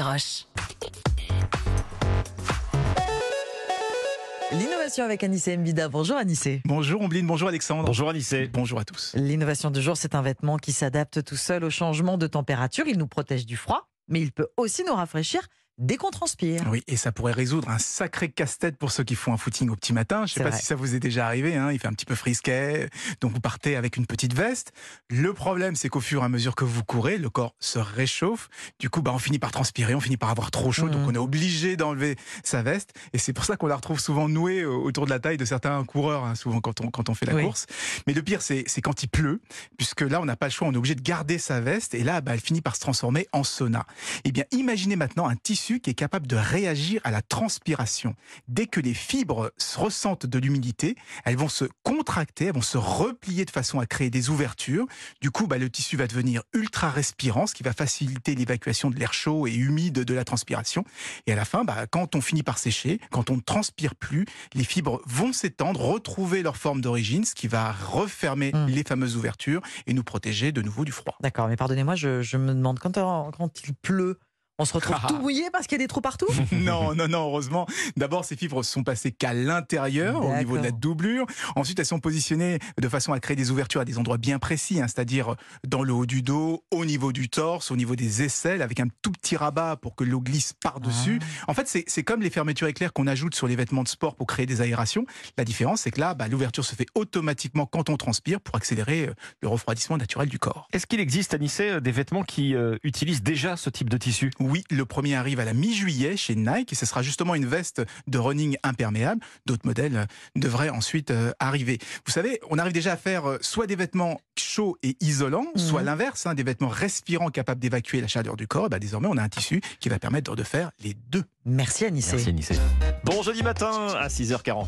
Roche. L'innovation avec Anissé Mbida. Bonjour Anissé. Bonjour Ombline, bonjour Alexandre. Bonjour Anissé. Bonjour à tous. L'innovation du jour, c'est un vêtement qui s'adapte tout seul au changement de température. Il nous protège du froid, mais il peut aussi nous rafraîchir dès qu'on transpire. Oui, et ça pourrait résoudre un sacré casse-tête pour ceux qui font un footing au petit matin. Je sais C'est pas vrai. si ça vous est déjà arrivé, hein, il fait un petit peu frisquet, donc vous partez avec une petite veste. Le problème, c'est qu'au fur et à mesure que vous courez, le corps se réchauffe. Du coup, bah, on finit par transpirer, on finit par avoir trop chaud, donc Mhm. on est obligé d'enlever sa veste. Et c'est pour ça qu'on la retrouve souvent nouée euh, autour de la taille de certains coureurs, hein, souvent quand on, quand on fait la Oui. course. Mais le pire, c'est c'est quand il pleut, puisque là, on n'a pas le choix, on est obligé de garder sa veste, et là, bah, elle finit par se transformer en sauna. Eh bien, imaginez maintenant un tissu qui est capable de réagir à la transpiration. Dès que les fibres se ressentent de l'humidité, elles vont se contracter, elles vont se replier de façon à créer des ouvertures. Du coup, bah, le tissu va devenir ultra respirant, ce qui va faciliter l'évacuation de l'air chaud et humide de la transpiration. Et à la fin, bah, quand on finit par sécher, quand on ne transpire plus, les fibres vont s'étendre, retrouver leur forme d'origine, ce qui va refermer Mm. les fameuses ouvertures et nous protéger de nouveau du froid. D'accord, mais pardonnez-moi, je, je me demande, quand, quand il pleut, on se retrouve Ah. tout mouillé parce qu'il y a des trous partout? Non, non, non, heureusement. D'abord, ces fibres sont passées qu'à l'intérieur, au niveau de la doublure. Ensuite, elles sont positionnées de façon à créer des ouvertures à des endroits bien précis, hein, c'est-à-dire dans le haut du dos, au niveau du torse, au niveau des aisselles, avec un tout petit rabat pour que l'eau glisse par-dessus. En fait, c'est comme les fermetures éclairs qu'on ajoute sur les vêtements de sport pour créer des aérations. La différence, c'est que là, bah, l'ouverture se fait automatiquement quand on transpire pour accélérer euh, le refroidissement naturel du corps. Est-ce qu'il existe, Anissé, euh, des vêtements qui euh, utilisent déjà ce type de tissu? Oui, le premier arrive à la mi-juillet chez Nike et ce sera justement une veste de running imperméable. D'autres modèles euh, devraient ensuite euh, arriver. Vous savez, on arrive déjà à faire euh, soit des vêtements chauds et isolants, Mhm. soit l'inverse, hein, des vêtements respirants capables d'évacuer la chaleur du corps. Et bah, désormais, on a un tissu qui va permettre de faire les deux. Merci Anissé. Merci Anissé. Bon jeudi matin à 6h49.